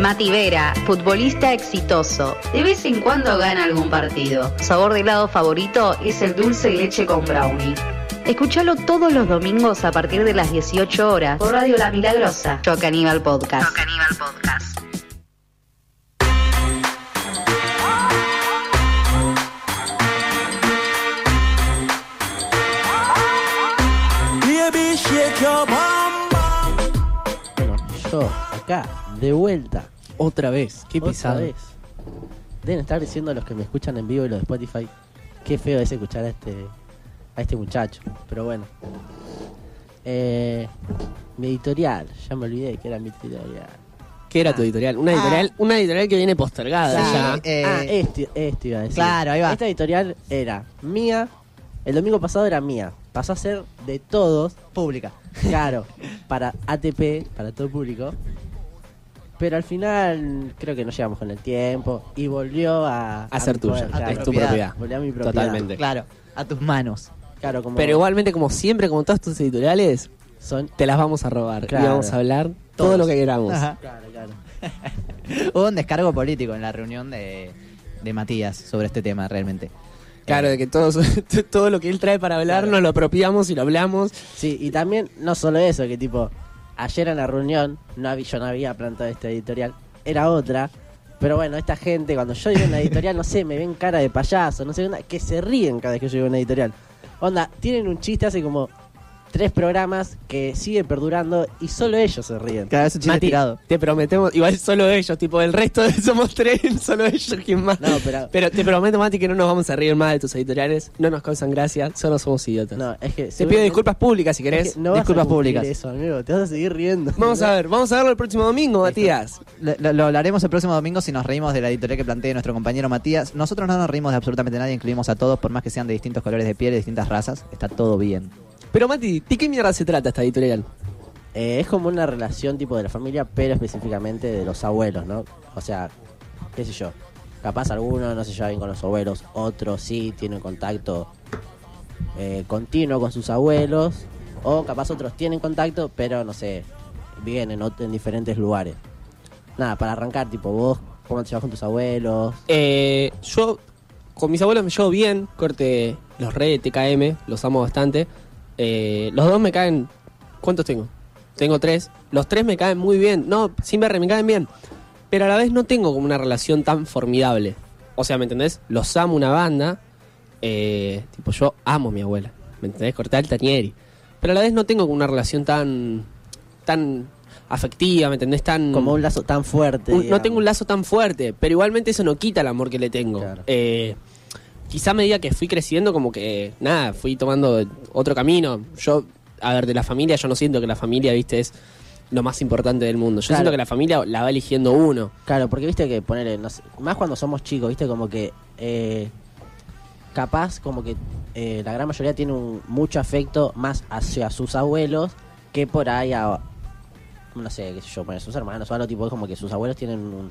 Mati Vera, futbolista exitoso. De vez en cuando gana algún partido. Sabor de helado favorito es el dulce y leche con brownie. Escúchalo todos los domingos a partir de las 18 horas por Radio La Milagrosa. Yo Caníbal Podcast. Acá, de vuelta, otra vez. Qué Otra pesado. vez. Deben estar diciendo los que me escuchan en vivo y los de Spotify, qué feo es escuchar a este, a este muchacho. Pero bueno. Eh, mi editorial, ya me olvidé que era mi editorial. ¿Qué era tu editorial? Una editorial, una editorial que viene postergada Sí, ya. eh, ah, este, este iba a decir. Claro, ahí va. Esta editorial era mía, el domingo pasado era mía. Pasó a ser de todos, Pública. claro, para ATP, para todo el público. Pero al final creo que no llegamos con el tiempo y volvió a, A ser tuya, poder, a tu es tu propiedad. Volvió a mi propiedad. Totalmente. Claro, a tus manos. Claro, como Pero igualmente, como siempre, como todas tus editoriales, son. te las vamos a robar. Claro. Y vamos a hablar todo lo que queramos. Ajá. Claro, claro. Hubo un descargo político en la reunión de, de Matías sobre este tema, realmente. Claro, Eh, de que todo, todo lo que él trae para hablar Claro. nos lo apropiamos y lo hablamos. Sí, y también no solo eso, que tipo, ayer en la reunión no había, yo no había plantado esta editorial, era otra. Pero bueno, esta gente, cuando yo digo una editorial, no sé, me ven cara de payaso, no sé, que se ríen cada vez que yo digo una editorial. Onda, tienen un chiste hace como tres programas que sigue perdurando y solo ellos se ríen. Cada vez un chiste Mati, tirado. te prometemos, igual solo ellos, tipo, el resto de somos tres, solo ellos, ¿quién más? No, pero- te prometo, Mati, que no nos vamos a reír más de tus editoriales, no nos causan gracia, solo somos idiotas. No, es que... te pido disculpas públicas si es querés. que no vas a disculpas públicas. Eso, amigo, te vas a seguir riendo. Vamos a ver, vamos a verlo el próximo domingo, Matías. Lo, lo- lo hablaremos el próximo domingo si nos reímos de la editorial que plantea nuestro compañero Matías. Nosotros no nos reímos de absolutamente nadie, incluimos a todos, por más que sean de distintos colores de piel y distintas razas. Está todo bien. Pero Mati, ¿de qué mierda se trata esta editorial? Eh, es como una relación tipo de la familia, pero específicamente de los abuelos, ¿no? O sea, qué sé yo. Capaz alguno no se lleva bien con los abuelos, otros sí tienen contacto eh, continuo con sus abuelos, o capaz otros tienen contacto, pero no sé, viven en diferentes lugares. Nada, para arrancar, tipo, vos, ¿cómo te llevas con tus abuelos? Eh, yo con mis abuelos me llevo bien, corte los re TKM, los amo bastante. Eh, los dos me caen. ¿Cuántos tengo? Tengo tres. Los tres me caen muy bien. No, sin ver, me caen bien. Pero a la vez no tengo como una relación tan formidable. O sea, ¿me entendés? Los amo una banda. eh, tipo, yo amo a mi abuela. ¿Me entendés? Corté al Tanieri. Pero a la vez no tengo como una relación tan. tan afectiva, ¿me entendés? Tan. Como un lazo tan fuerte. Un- no tengo un lazo tan fuerte, pero igualmente eso no quita el amor que le tengo. Claro. Eh, quizá a medida que fui creciendo, como que, nada, fui tomando otro camino. Yo, a ver, de la familia, yo no siento que la familia, viste, es lo más importante del mundo. Yo Claro. siento que la familia la va eligiendo uno. Claro, porque viste que ponerle, no sé, más cuando somos chicos, viste como que eh, capaz como que eh, la gran mayoría tiene un, mucho afecto más hacia sus abuelos que por ahí a, no sé, qué sé yo, poner sus hermanos o algo tipo, es como que sus abuelos tienen un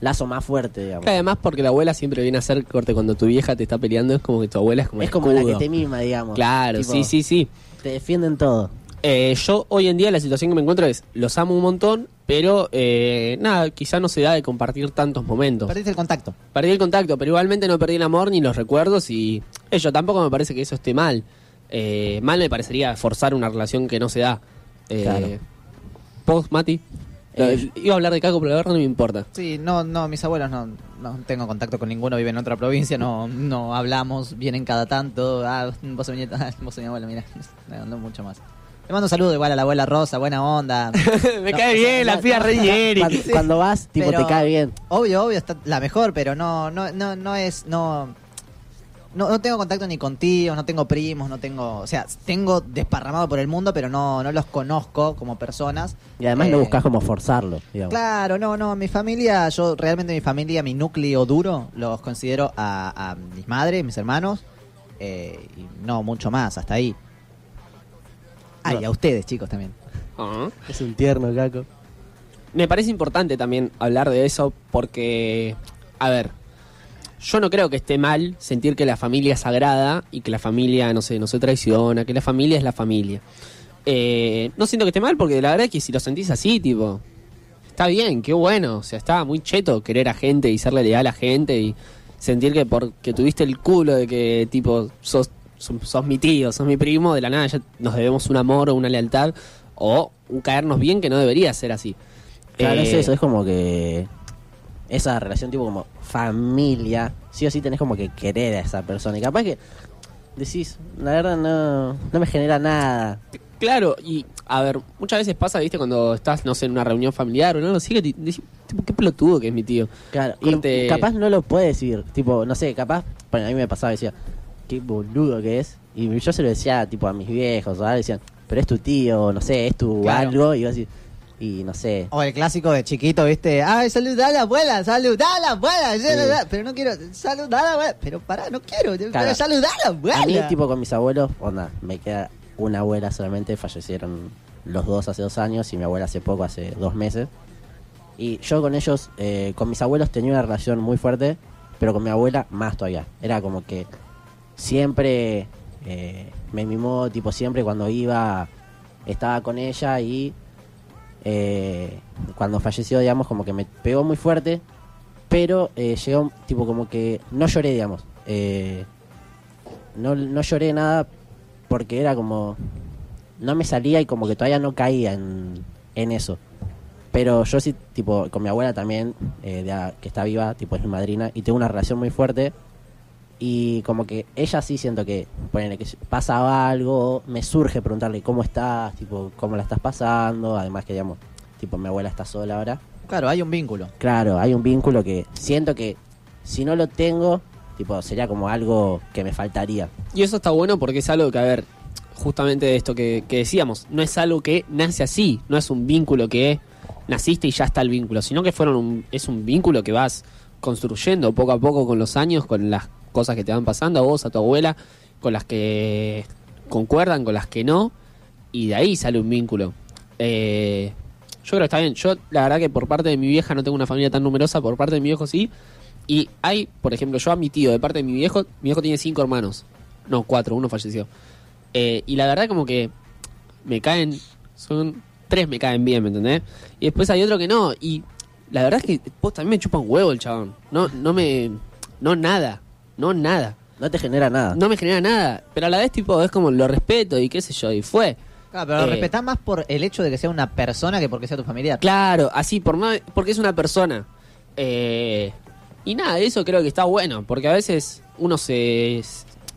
lazo más fuerte, digamos. Que además, porque la abuela siempre viene a hacer corte cuando tu vieja te está peleando, es como que tu abuela es como es como la que te mima, digamos. Claro, Tipo, sí, sí, sí. Te defienden todo. Eh, yo hoy en día la situación que me encuentro es, los amo un montón, pero eh, nada, quizá no se da de compartir tantos momentos. Perdiste el contacto. Perdí el contacto, pero igualmente no perdí el amor ni los recuerdos y ello tampoco me parece que eso esté mal. Eh, mal me parecería forzar una relación que no se da. Eh, Claro. ¿Vos, Mati? Eh, Iba a hablar de Caco, pero la verdad no me importa. Sí, no, no, mis abuelos no, no tengo contacto con ninguno, viven en otra provincia, no, no hablamos, vienen cada tanto. Ah, vos sos mi nieta, vos sos mi abuela, mira, no, no mucho más. Le mando un saludo igual a la abuela Rosa, buena onda. me No, cae bien, la no, piba no, re no, Yeri. Cuando, vas, tipo, Pero- te cae bien. Obvio, obvio, está la mejor, pero no, no, no, no es, no, no, no tengo contacto ni con tíos, no tengo primos, no tengo, o sea, tengo desparramado por el mundo, pero no, no los conozco como personas. Y además no Eh, buscas como forzarlo, digamos. Claro, no, no, mi familia, yo realmente mi familia, mi núcleo duro, los considero a, a mis madres, mis hermanos, eh, y no mucho más, hasta ahí. Ah, y a ustedes, chicos, también. Es un tierno, Caco. Me parece importante también hablar de eso porque, a ver, yo no creo que esté mal sentir que la familia es sagrada y que la familia, no sé, no se traiciona, que la familia es la familia. Eh, no siento que esté mal porque la verdad es que si lo sentís así, tipo, está bien, qué bueno. O sea, está muy cheto querer a gente y serle leal a gente y sentir que porque tuviste el culo de que, tipo, sos, sos, sos mi tío, sos mi primo, de la nada ya nos debemos un amor o una lealtad o un caernos bien que no debería ser así. Claro, es Eh, eso, es como que esa relación tipo como familia, sí o sí tenés como que querer a esa persona. Y capaz que decís, la verdad no, no me genera nada. Claro, y a ver, muchas veces pasa, viste, cuando estás, no sé, en una reunión familiar o no, te- decís, tipo, qué pelotudo que es mi tío. Claro, y capaz no lo puede decir, tipo, no sé, capaz, bueno, a mí me pasaba, decía, qué boludo que es. Y yo se lo decía, tipo, a mis viejos, ¿verdad? Decían, pero es tu tío, no sé, es tu Claro. algo, y yo así, y no sé. O el clásico de chiquito, ¿viste? Ay, saludá a la abuela, saludá a la abuela, saludá. Pero no quiero, saludá a la abuela. Pero pará, no quiero, pero saludá a la abuela. A mí, tipo, con mis abuelos, onda, me queda una abuela solamente, fallecieron los dos hace dos años y mi abuela hace poco, hace dos meses. Y yo con ellos, eh, con mis abuelos tenía una relación muy fuerte, pero con mi abuela más todavía. Era como que siempre eh, me mimó, tipo, siempre cuando iba, estaba con ella y eh, cuando falleció, digamos, como que me pegó muy fuerte, pero eh, llegó, tipo, como que no lloré, digamos. Eh, no, no lloré nada porque era como no me salía y como que todavía no caía en, en eso pero yo sí tipo con mi abuela también eh, que está viva tipo es mi madrina y tengo una relación muy fuerte y como que ella sí siento que ponele que pasaba algo me surge preguntarle cómo estás tipo cómo la estás pasando además que digamos tipo mi abuela está sola ahora. Claro, hay un vínculo. claro hay un vínculo que siento que si no lo tengo tipo sería como algo que me faltaría. Y eso está bueno porque es algo que, a ver, justamente de esto que, que decíamos, no es algo que nace así, no es un vínculo que naciste y ya está el vínculo, sino que fueron un- es un vínculo que vas construyendo poco a poco con los años, con las cosas que te van pasando a vos, a tu abuela, con las que concuerdan, con las que no, y de ahí sale un vínculo. Eh, yo creo que está bien. Yo, la verdad, que por parte de mi vieja no tengo una familia tan numerosa, por parte de mi viejo sí. Y hay, por ejemplo, yo a mi tío, de parte de mi viejo, mi viejo tiene cinco hermanos. No, cuatro, uno falleció. Eh, y la verdad, como que me caen, son tres me caen bien, ¿me entendés? Y después hay otro que no. Y la verdad es que vos también me chupa un huevo el chabón. No, no me. No nada. No nada. no te genera nada No me genera nada. Pero a la vez, tipo, es como lo respeto y qué sé yo. Y fue. Claro, pero lo Eh, respetás más por el hecho de que sea una persona que porque sea tu familiar. Claro, así, por no, porque es una persona. Eh, y nada, eso creo que está bueno, porque a veces uno se,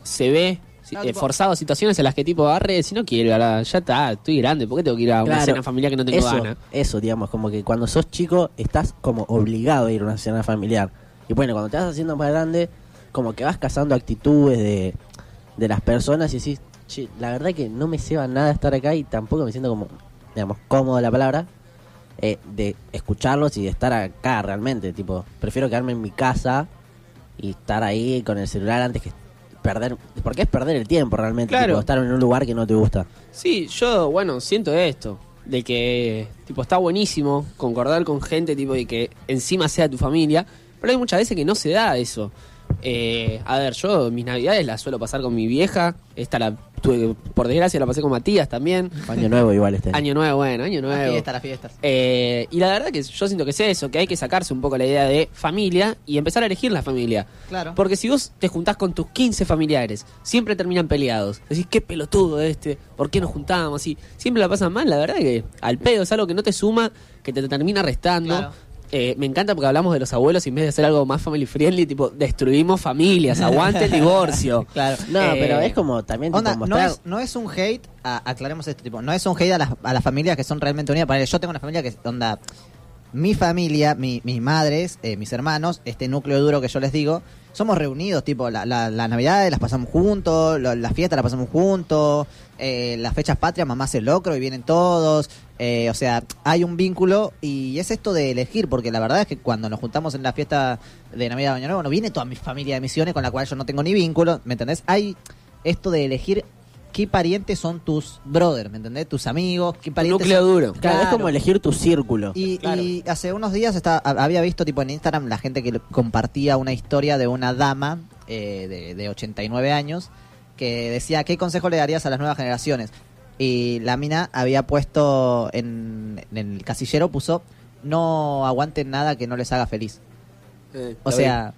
se ve Claro, eh, tipo- forzado a situaciones en las que tipo agarre, si no quiero, ahora ya está, estoy grande, ¿por qué tengo que ir a una Claro. cena familiar que no tengo eso, ganas? eso, digamos, como que cuando sos chico estás como obligado a ir a una cena familiar. Y bueno, cuando te vas haciendo más grande, como que vas cazando actitudes de, de las personas y decís, che, la verdad que no me ceba nada estar acá y tampoco me siento como, digamos, cómodo la palabra, eh, de escucharlos y de estar acá realmente. Tipo, prefiero quedarme en mi casa y estar ahí con el celular antes que perder, porque es perder el tiempo realmente, Claro. tipo, estar en un lugar que no te gusta. Sí, yo, bueno, siento esto, de que, tipo, está buenísimo concordar con gente, tipo, y que encima sea tu familia, pero hay muchas veces que no se da eso. Eh, a ver, yo mis navidades las suelo pasar con mi vieja, esta la tuve, por desgracia la pasé con Matías también. Año nuevo igual este. Año nuevo, bueno, año La nuevo. fiesta, las fiestas. Eh, y la verdad que yo siento que es eso, que hay que sacarse un poco la idea de familia y empezar a elegir la familia. Claro. Porque si vos te juntás con tus 15 familiares, siempre terminan peleados. Decís, qué pelotudo este, ¿por qué nos juntábamos así? Siempre la pasan mal, la verdad que al pedo es algo que no te suma, que te termina restando. Claro. Eh, me encanta porque hablamos de los abuelos y en vez de hacer algo más family friendly, tipo, destruimos familias, aguante el divorcio. Claro. No, Eh, pero es como también tipo, Onda, no mostrar- es, no es un hate, a- aclaremos este tipo, no es un hate a las, a las familias que son realmente unidas. Ponele, Yo tengo una familia que, onda, mi familia, mi- mis madres, eh, mis hermanos, este núcleo duro que yo les digo, somos reunidos, tipo, la, la, las navidades las pasamos juntos, las fiestas las pasamos juntos, eh, las fechas patrias, mamá hace locro y vienen todos, eh, o sea, hay un vínculo y es esto de elegir, porque la verdad es que cuando nos juntamos en la fiesta de Navidad de Año Nuevo, no viene toda mi familia de misiones con la cual yo no tengo ni vínculo, ¿me entendés? Hay esto de elegir qué parientes son tus brothers, ¿me entendés? Tus amigos, qué Tu parientes núcleo son- duro. Claro, es como elegir tu círculo. y, Claro. y hace unos días estaba- había visto tipo en Instagram la gente que compartía una historia de una dama eh, de, de 89 años que decía qué consejo le darías a las nuevas generaciones. Y la mina había puesto en, en el casillero, puso no aguanten nada que no les haga feliz. Eh, O sea,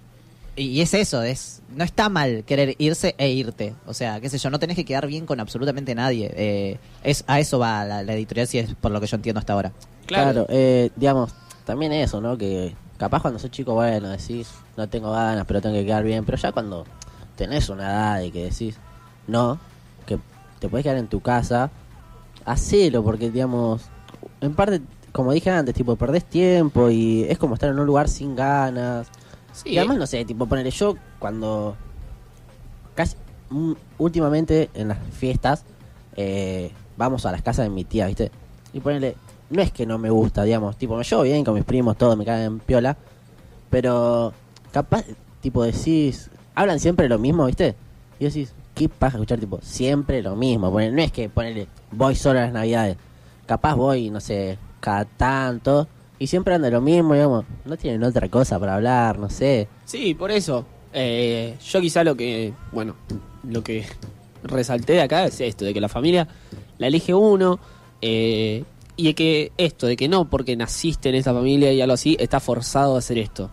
y, es eso, es no está mal querer irse e irte. O sea, qué sé yo, no tenés que quedar bien con absolutamente nadie. Eh, es A eso va la, la editorial, si es por lo que yo entiendo hasta ahora. Claro, eh, digamos, también eso, ¿no? Que capaz cuando sos chico, bueno, decís, no tengo ganas, pero tengo que quedar bien. Pero ya cuando tenés una edad y que decís, no, que te puedes quedar en tu casa, hacelo, porque, digamos, en parte, como dije antes, tipo, perdés tiempo y es como estar en un lugar sin ganas. Y además, no sé, tipo, ponerle yo cuando. Casi. mm, últimamente en las fiestas. eh, vamos a las casas de mi tía, ¿viste? Y ponerle. No es que no me gusta, digamos. Tipo, me llevo bien con mis primos, todo, me caen en piola. Pero. Capaz, tipo, decís. Hablan siempre lo mismo, ¿viste? Y decís, ¿qué pasa escuchar, tipo, siempre lo mismo? Ponele, no es que ponerle. Voy solo a las navidades. Capaz voy, no sé, cada tanto. Y siempre anda lo mismo, digamos. No tienen otra cosa para hablar, no sé. Sí, por eso. Eh, yo quizá lo que, bueno, lo que resalté de acá es esto, de que la familia la elige uno, eh, y de que esto, de que no porque naciste en esta familia y algo así, está forzado a hacer esto.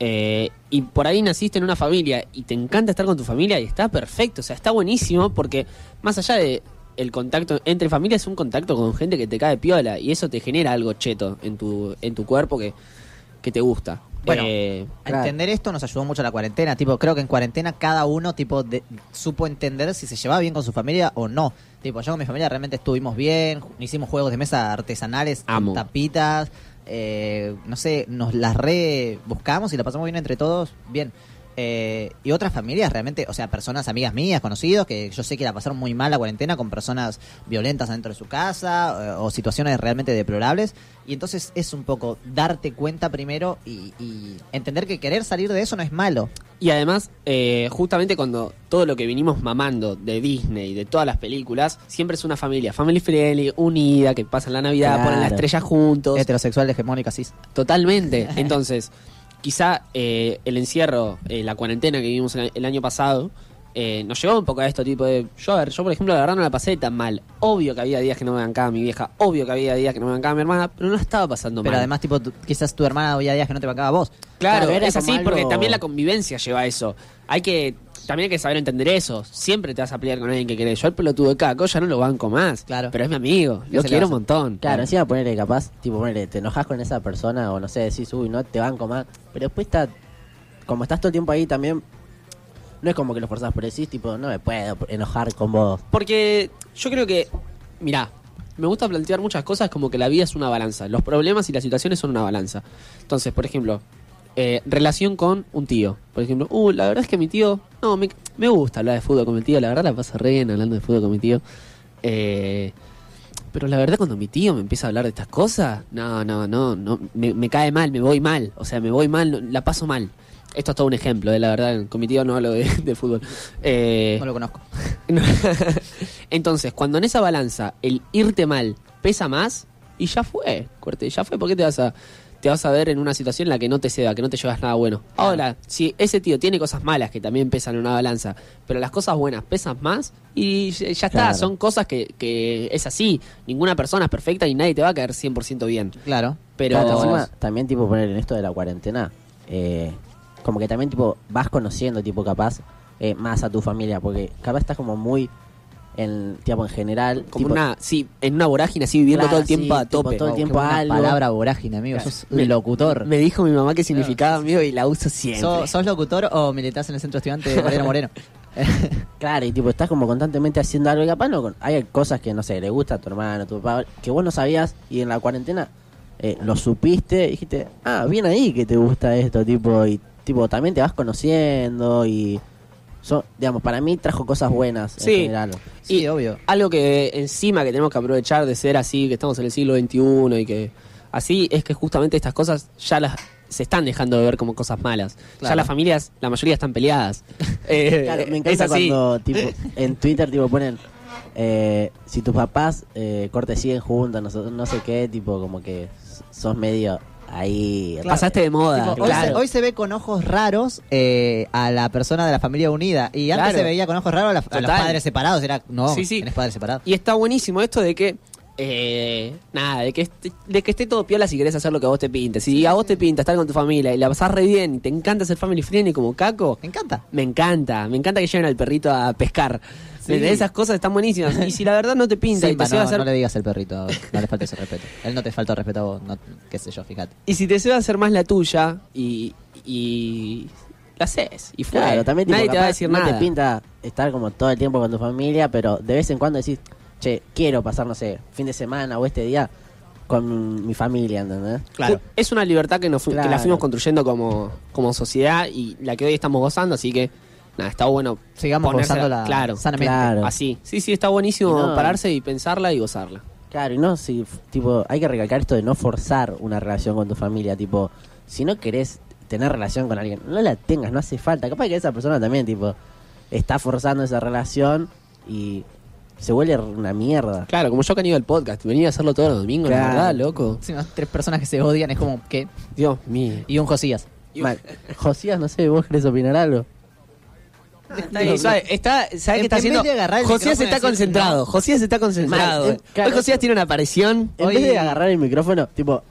Eh, y por ahí naciste en una familia y te encanta estar con tu familia y está perfecto, o sea, está buenísimo porque más allá de el contacto entre familias es un contacto con gente que te cae piola y eso te genera algo cheto en tu, en tu cuerpo que, que te gusta. Bueno, Eh, A Claro. entender esto nos ayudó mucho la cuarentena. Tipo, creo que en cuarentena cada uno tipo de- supo entender si se llevaba bien con su familia o no. Tipo, yo con mi familia realmente estuvimos bien, hicimos juegos de mesa artesanales, Amo. tapitas, eh, no sé, nos las re buscamos y la pasamos bien entre todos, bien. Eh, y otras familias realmente, o sea, personas amigas mías, conocidos, que yo sé que la pasaron muy mal la cuarentena con personas violentas dentro de su casa eh, o situaciones realmente deplorables. Y entonces es un poco darte cuenta primero y, y entender que querer salir de eso no es malo. Y además, eh, justamente cuando todo lo que vinimos mamando de Disney, de todas las películas, siempre es una familia, family friendly, unida, que pasan la Navidad, Claro. ponen la estrella juntos. Heterosexual, hegemónica, cis. Totalmente. Entonces, quizá eh, el encierro, eh, la cuarentena que vivimos el, año pasado, eh, nos llevó un poco a esto tipo de... Yo, a ver, yo por ejemplo, la verdad no la pasé tan mal. Obvio que había días que no me bancaba mi vieja, obvio que había días que no me bancaba mi hermana, pero no estaba pasando Pero mal. además, tipo, tu- quizás tu hermana había días que no te bancaba a vos. Claro, es así algo- porque también la convivencia lleva a eso. Hay que también hay que saber entender eso. Siempre te vas a pelear con alguien que querés. Yo el pelotudo de Caco ya no lo banco más. Claro. Pero es mi amigo. ¿Qué Lo se le quiero un montón. Claro, encima ponerle capaz, tipo ponerle, te enojas con esa persona o no sé, decís, uy, no te banco más. Pero después está, como estás todo el tiempo ahí también, no es como que lo forzás, pero decís, tipo, no me puedo enojar con vos. Porque yo creo que, mirá, me gusta plantear muchas cosas como que la vida es una balanza. Los problemas y las situaciones son una balanza. Entonces, por ejemplo, eh, relación con un tío. Por ejemplo, uh, la verdad es que mi tío, no, me, me gusta hablar de fútbol con mi tío. La verdad la pasa re bien hablando de fútbol con mi tío. Eh, pero la verdad cuando mi tío me empieza a hablar de estas cosas, no, no, no, no me, me cae mal, me voy mal. O sea, me voy mal, no- la paso mal. Esto es todo un ejemplo, de la verdad. Con mi tío no hablo de, de fútbol. Eh, No lo conozco. Entonces, cuando en esa balanza el irte mal pesa más, y ya fue, corte, ya fue, ¿por qué te vas a te vas a ver en una situación en la que no te ceda, que no te llevas nada bueno? Ahora, si ese tío tiene cosas malas que también pesan en una balanza, pero las cosas buenas pesan más, y ya está, Claro. son cosas que, que es así. Ninguna persona es perfecta y nadie te va a caer 100% bien. Claro. Pero Claro, encima, también tipo poner en esto de la cuarentena, eh, como que también tipo vas conociendo tipo capaz eh, más a tu familia, porque capaz estás como muy en, tipo, en general, como tipo, una, sí, en una vorágine así viviendo Claro, todo el tiempo sí, a tipo, tope. todo el tiempo algo. palabra vorágine, amigo. Sos Me- locutor. Me dijo mi mamá qué significaba, amigo, y la uso siempre. ¿Sos, sos locutor o militás en el centro estudiante de Moreno Moreno? Claro, y tipo, estás como constantemente haciendo algo y capaz no, hay cosas que, no sé, le gusta a tu hermano, a tu papá, que vos no sabías y en la cuarentena eh, lo supiste y dijiste, ah, bien ahí que te gusta esto, tipo, y tipo, también te vas conociendo y, son, digamos, para mí trajo cosas buenas en Sí. general. sí, Y- obvio. algo que encima que tenemos que aprovechar de ser así, que estamos en el siglo XXI y que así es que justamente estas cosas ya las se están dejando de ver como cosas malas. Ya las familias, la mayoría están peleadas. Eh, Claro, me encanta cuando, tipo, en Twitter, tipo, ponen, eh, si tus papás, eh, corte, siguen juntos, no, sé- no sé qué, tipo, como que sos medio ahí... Claro. Pasaste de moda. Tipo, hoy, se, hoy se ve con ojos raros eh, a la persona de la familia unida. Y antes Claro. se veía con ojos raros a, la- a los padres separados. Era, no, Sí, sí. tenés padres separados. Y está buenísimo esto de que Eh, nada, de que, esté, de que esté todo piola si querés hacer lo que a vos te pinte. Si a vos te pinta estar con tu familia y la pasás re bien y te encanta ser family friendly como Caco, Me encanta. me encanta. Me encanta que lleven al perrito a pescar. Sí. De Esas cosas están buenísimas. Y si la verdad no te pinta y Simba, te a no, hacer no le digas el perrito, no le falta ese respeto. Él no te falta respeto a vos, no, qué sé yo, fíjate. Y si te se va a hacer más la tuya y, y la haces y fue. Claro, también tipo, nadie te va a decir no nada. te pinta estar como todo el tiempo con tu familia, pero de vez en cuando decís, che, quiero pasar, no sé, fin de semana o este día con mi familia, ¿entendés? Claro. Es una libertad que, nos fu- que la Claro. fuimos construyendo como, como sociedad y la que hoy estamos gozando, así que nada, está bueno. Sigamos gozándola claro, sanamente. Claro. Así. Sí, sí, está buenísimo Y no- pararse y pensarla y gozarla. Claro, y no, si, tipo, hay que recalcar esto de no forzar una relación con tu familia, tipo, si no querés tener relación con alguien, no la tengas, no hace falta. Capaz que esa persona también, tipo, está forzando esa relación y se vuelve una mierda. Claro, como yo que han ido al podcast, venía a hacerlo todos los domingos, la Claro. verdad, loco. Encima, tres personas que se odian es como que. Dios mío. Y un Josías. Mal. Josías, no sé, ¿vos querés opinar algo? Está, ahí, ¿sabe? está, ¿sabe En- qué está en haciendo? Josías está concentrado. no. Josías está concentrado. Mal, claro. Hoy Josías tiene una aparición. En Hoy- vez de agarrar el micrófono, tipo,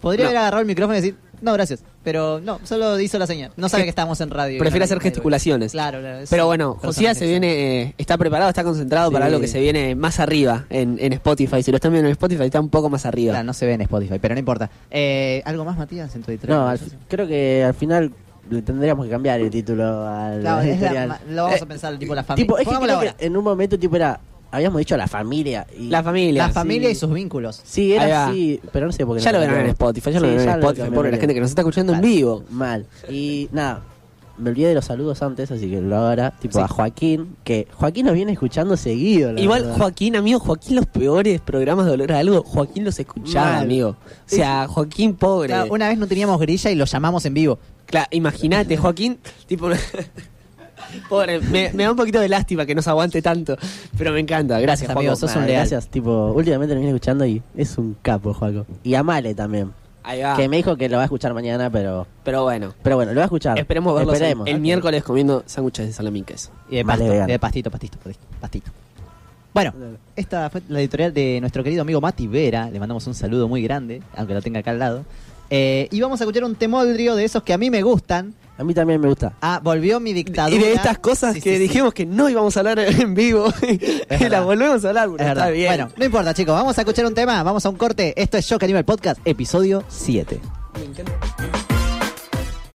Podría No. haber agarrado el micrófono y decir, no, gracias. Pero no, solo hizo la señal. No sabe que estamos en radio. Prefiere hacer no- gesticulaciones. Claro, claro. Pero bueno, Josías se viene, eh, está preparado, está concentrado para algo que se viene más arriba en, en Spotify. Si lo están viendo en Spotify, está un poco más arriba. Claro, no se ve en Spotify, pero no importa. Eh, ¿Algo más, Matías, en tu editorial? no, al creo que al final le tendríamos que cambiar el título al Claro, la- lo vamos Eh, a pensar, tipo, la familia. Tipo, es que creo en un momento tipo era, habíamos dicho la familia. Y, La familia. La familia sí. y sus vínculos. Sí, era así, pero no sé por qué Ya no lo verán en. Spotify, ya lo verán en Spotify. Pobre la gente que nos está escuchando en vivo. Mal. Y nada, me olvidé de los saludos antes, así que lo ahora. Tipo Sí. a Joaquín, que Joaquín nos viene escuchando seguido. la Igual verdad. Joaquín, amigo, Joaquín los peores programas de Dolor a algo, Joaquín los escuchaba, Mal. amigo. O sea, Joaquín pobre. Claro, una vez no teníamos grilla y lo llamamos en vivo. Claro, imagínate, Joaquín, tipo. Pobre, me, me da un poquito de lástima que nos aguante tanto, pero me encanta. Gracias, Amigo, Joaco. sos un leal. Gracias, tipo, últimamente nos viene escuchando y es un capo, Joaco. Y a Male también. Ahí va. Que me dijo que lo va a escuchar mañana, pero. Pero bueno, Pero bueno, lo va a escuchar. esperemos verlos el- Esperemos. el, miércoles comiendo sándwiches de salami y queso. Y de, pasto, de pastito, pastito, pastito, pastito. Bueno, esta fue la editorial de nuestro querido amigo Mati Vera. Le mandamos un saludo muy grande, aunque lo tenga acá al lado. Eh, y vamos a escuchar un temoldrio de esos que a mí me gustan. A mí también me gusta. Ah, volvió mi dictadura. Y de estas cosas Sí, que sí, sí. dijimos que no íbamos a hablar en vivo, y las volvemos a hablar, Es está bien. Bueno, no importa, chicos. Vamos a escuchar un tema. Vamos a un corte. Esto es Shock Animal Podcast, episodio 7. Me encanta.